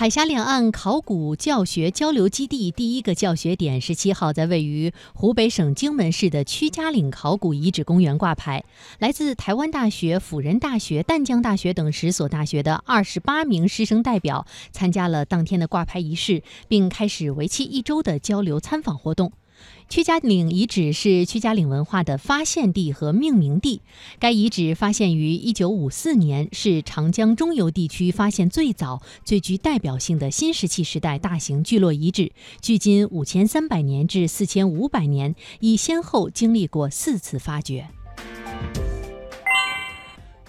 海峡两岸考古教学交流基地第一个教学点十七号在位于湖北省荆门市的屈家岭考古遗址公园挂牌。来自台湾大学、辅仁大学、淡江大学等十所大学的二十八名师生代表参加了当天的挂牌仪式，并开始为期一周的交流参访活动。屈家岭遗址是屈家岭文化的发现地和命名地。该遗址发现于1954年，是长江中游地区发现最早、最具代表性的新石器时代大型聚落遗址，距今5300年至4500年，已先后经历过四次发掘。